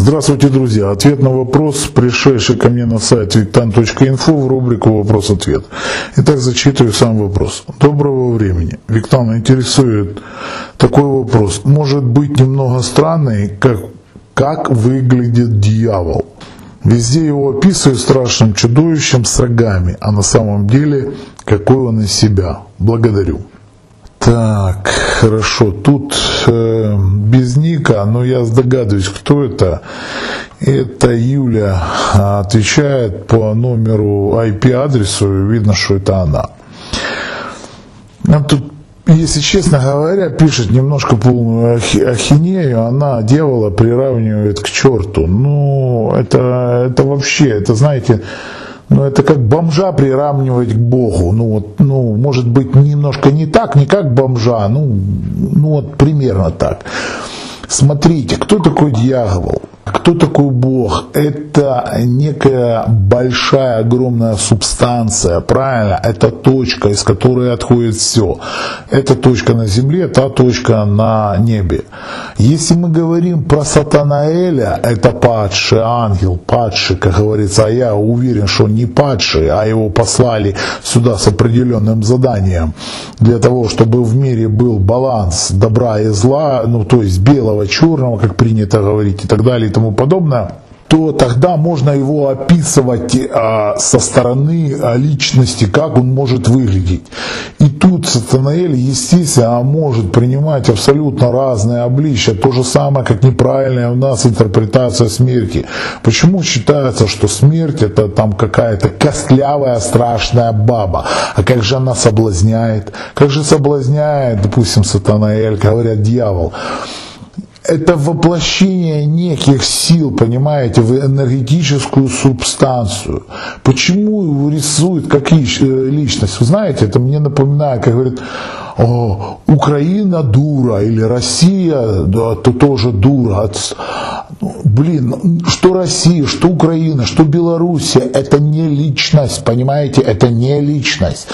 Здравствуйте, друзья. Ответ на вопрос, пришедший ко мне на сайт виктан.инфо в рубрику «Вопрос-ответ». Итак, зачитываю сам вопрос. Доброго времени. Виктан интересует такой вопрос. Может быть немного странный, как, как выглядит дьявол? Везде его описывают страшным чудовищем с рогами, а на самом деле какой он из себя. Благодарю. Так, хорошо. Тут э, без ника, но я догадываюсь, кто это. Это Юля отвечает по номеру IP-адресу, видно, что это она. Нам тут, если честно говоря, пишет немножко полную ахинею, она дьявола приравнивает к черту. Ну, это, это вообще, это, знаете, но это как бомжа приравнивать к Богу. Ну, вот, ну, может быть, немножко не так, не как бомжа, ну, ну вот примерно так. Смотрите, кто такой дьявол? Кто такой Бог? Это некая большая, огромная субстанция, правильно? Это точка, из которой отходит все. Это точка на земле, та точка на небе. Если мы говорим про Сатанаэля, это падший ангел, падший, как говорится, а я уверен, что он не падший, а его послали сюда с определенным заданием для того, чтобы в мире был баланс добра и зла, ну то есть белого, черного, как принято говорить и так далее тому подобное, то тогда можно его описывать а, со стороны а, личности, как он может выглядеть. И тут Сатанаэль, естественно, может принимать абсолютно разные обличия, то же самое, как неправильная у нас интерпретация смерти. Почему считается, что смерть это там какая-то костлявая страшная баба, а как же она соблазняет? Как же соблазняет, допустим, Сатанаэль, говорят, дьявол? Это воплощение неких сил, понимаете, в энергетическую субстанцию. Почему его рисуют как э, личность? Вы знаете, это мне напоминает, как говорят, Украина дура или Россия, да, то тоже дура. Блин, что Россия, что Украина, что Белоруссия, это не личность, понимаете, это не личность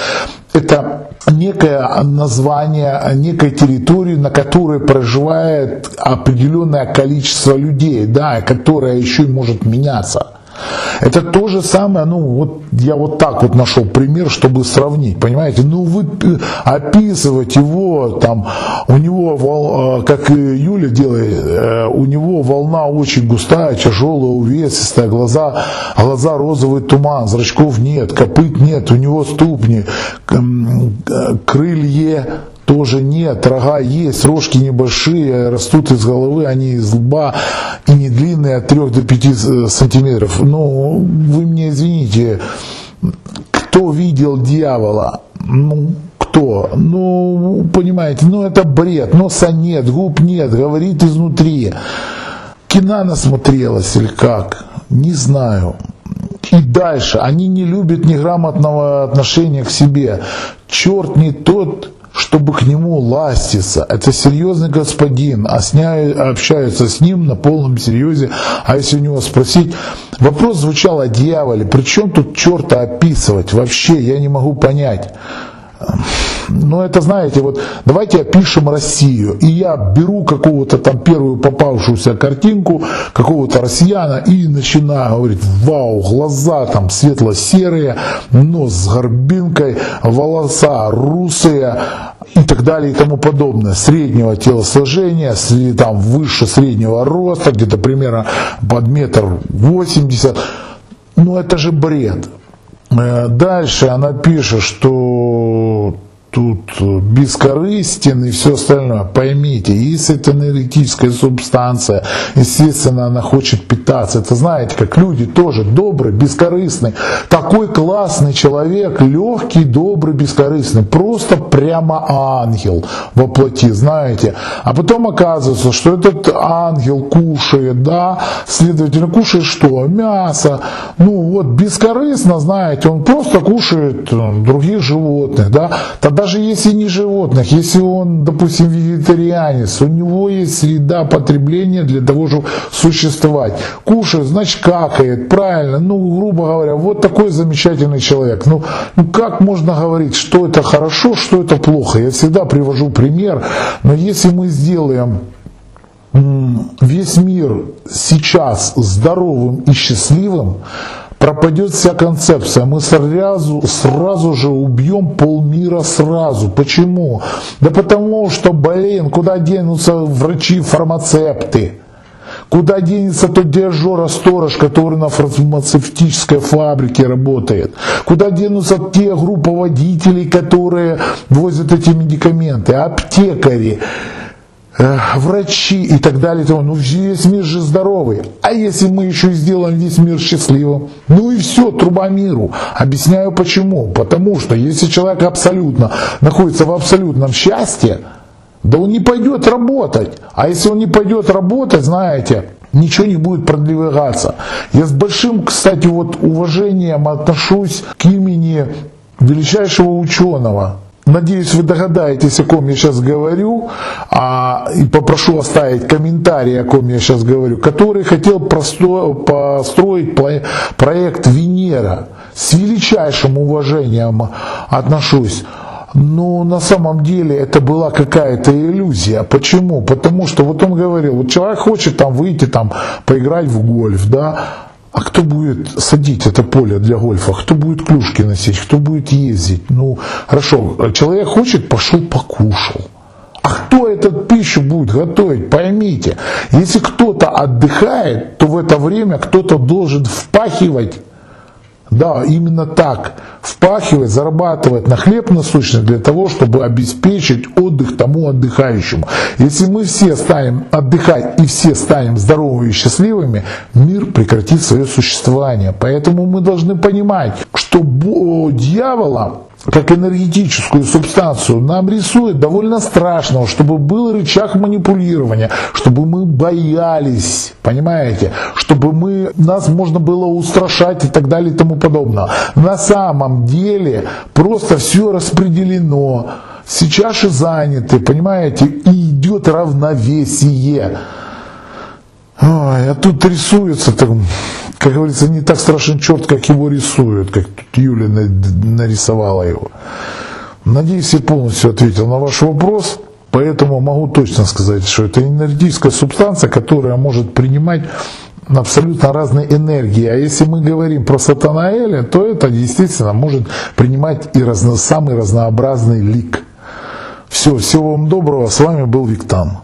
это некое название некой территории, на которой проживает определенное количество людей, да, которое еще и может меняться. Это то же самое, ну вот я вот так вот нашел пример, чтобы сравнить, понимаете? Ну вы описывать его, там, у него, э, как Юля делает, э, у него волна очень густая, тяжелая, увесистая, глаза, глаза розовый туман, зрачков нет, копыт нет, у него ступни, крылья тоже нет, рога есть, рожки небольшие, растут из головы, они из лба и не длинные от 3 до 5 э, сантиметров. Но вы мне извините, кто видел дьявола? Ну, кто? Ну, понимаете, ну это бред, носа нет, губ нет, говорит изнутри. Кина насмотрелась или как? Не знаю. И дальше, они не любят неграмотного отношения к себе. Черт не тот, чтобы к нему ластиться. Это серьезный господин, а с общаются с ним на полном серьезе. А если у него спросить, вопрос звучал о дьяволе, причем тут черта описывать? Вообще, я не могу понять. Ну, это, знаете, вот давайте опишем Россию. И я беру какого-то там первую попавшуюся картинку, какого-то россияна, и начинаю говорить, вау, глаза там светло-серые, нос с горбинкой, волоса русые, и так далее и тому подобное. Среднего телосложения, там выше среднего роста, где-то примерно под метр восемьдесят. Ну это же бред. Э, дальше она пишет, что тут бескорыстен и все остальное. Поймите, если это энергетическая субстанция, естественно, она хочет питаться. Это знаете, как люди тоже добрый, бескорыстный. Такой классный человек, легкий, добрый, бескорыстный. Просто прямо ангел воплоти, знаете. А потом оказывается, что этот ангел кушает, да, следовательно, кушает что? Мясо. Ну вот бескорыстно, знаете, он просто кушает других животных, да. Тогда даже если не животных, если он, допустим, вегетарианец, у него есть среда потребления для того, чтобы существовать. Кушает, значит какает, правильно, ну, грубо говоря, вот такой замечательный человек. Ну, ну как можно говорить, что это хорошо, что это плохо? Я всегда привожу пример, но если мы сделаем весь мир сейчас здоровым и счастливым, пропадет вся концепция. Мы сразу, сразу же убьем полмира сразу. Почему? Да потому что, блин, куда денутся врачи-фармацепты? Куда денется тот дирижер, сторож, который на фармацевтической фабрике работает? Куда денутся те группы водителей, которые возят эти медикаменты? Аптекари? э, врачи и так далее. Ну весь мир же здоровый. А если мы еще и сделаем весь мир счастливым? Ну и все, труба миру. Объясняю почему. Потому что если человек абсолютно находится в абсолютном счастье, да он не пойдет работать. А если он не пойдет работать, знаете, ничего не будет продвигаться. Я с большим, кстати, вот уважением отношусь к имени величайшего ученого, Надеюсь, вы догадаетесь, о ком я сейчас говорю, а, и попрошу оставить комментарий, о ком я сейчас говорю, который хотел просто, построить проект Венера. С величайшим уважением отношусь. Но на самом деле это была какая-то иллюзия. Почему? Потому что вот он говорил, вот человек хочет там выйти, там, поиграть в гольф, да, а кто будет садить это поле для гольфа? Кто будет клюшки носить? Кто будет ездить? Ну, хорошо, человек хочет, пошел покушал. А кто этот пищу будет готовить? Поймите, если кто-то отдыхает, то в это время кто-то должен впахивать да, именно так. Впахивать, зарабатывать на хлеб насущный для того, чтобы обеспечить отдых тому отдыхающему. Если мы все станем отдыхать и все станем здоровыми и счастливыми, мир прекратит свое существование. Поэтому мы должны понимать, что дьявола как энергетическую субстанцию нам рисует довольно страшного, чтобы был рычаг манипулирования, чтобы мы боялись, понимаете, чтобы мы, нас можно было устрашать и так далее и тому подобное. На самом деле просто все распределено, сейчас же заняты, понимаете, и идет равновесие. Ой, а тут рисуется, так, как говорится, не так страшен черт, как его рисуют, как тут Юля нарисовала его. Надеюсь, я полностью ответил на ваш вопрос, поэтому могу точно сказать, что это энергетическая субстанция, которая может принимать абсолютно разные энергии. А если мы говорим про Сатанаэля, то это действительно может принимать и разно, самый разнообразный лик. Все, всего вам доброго. С вами был Виктан.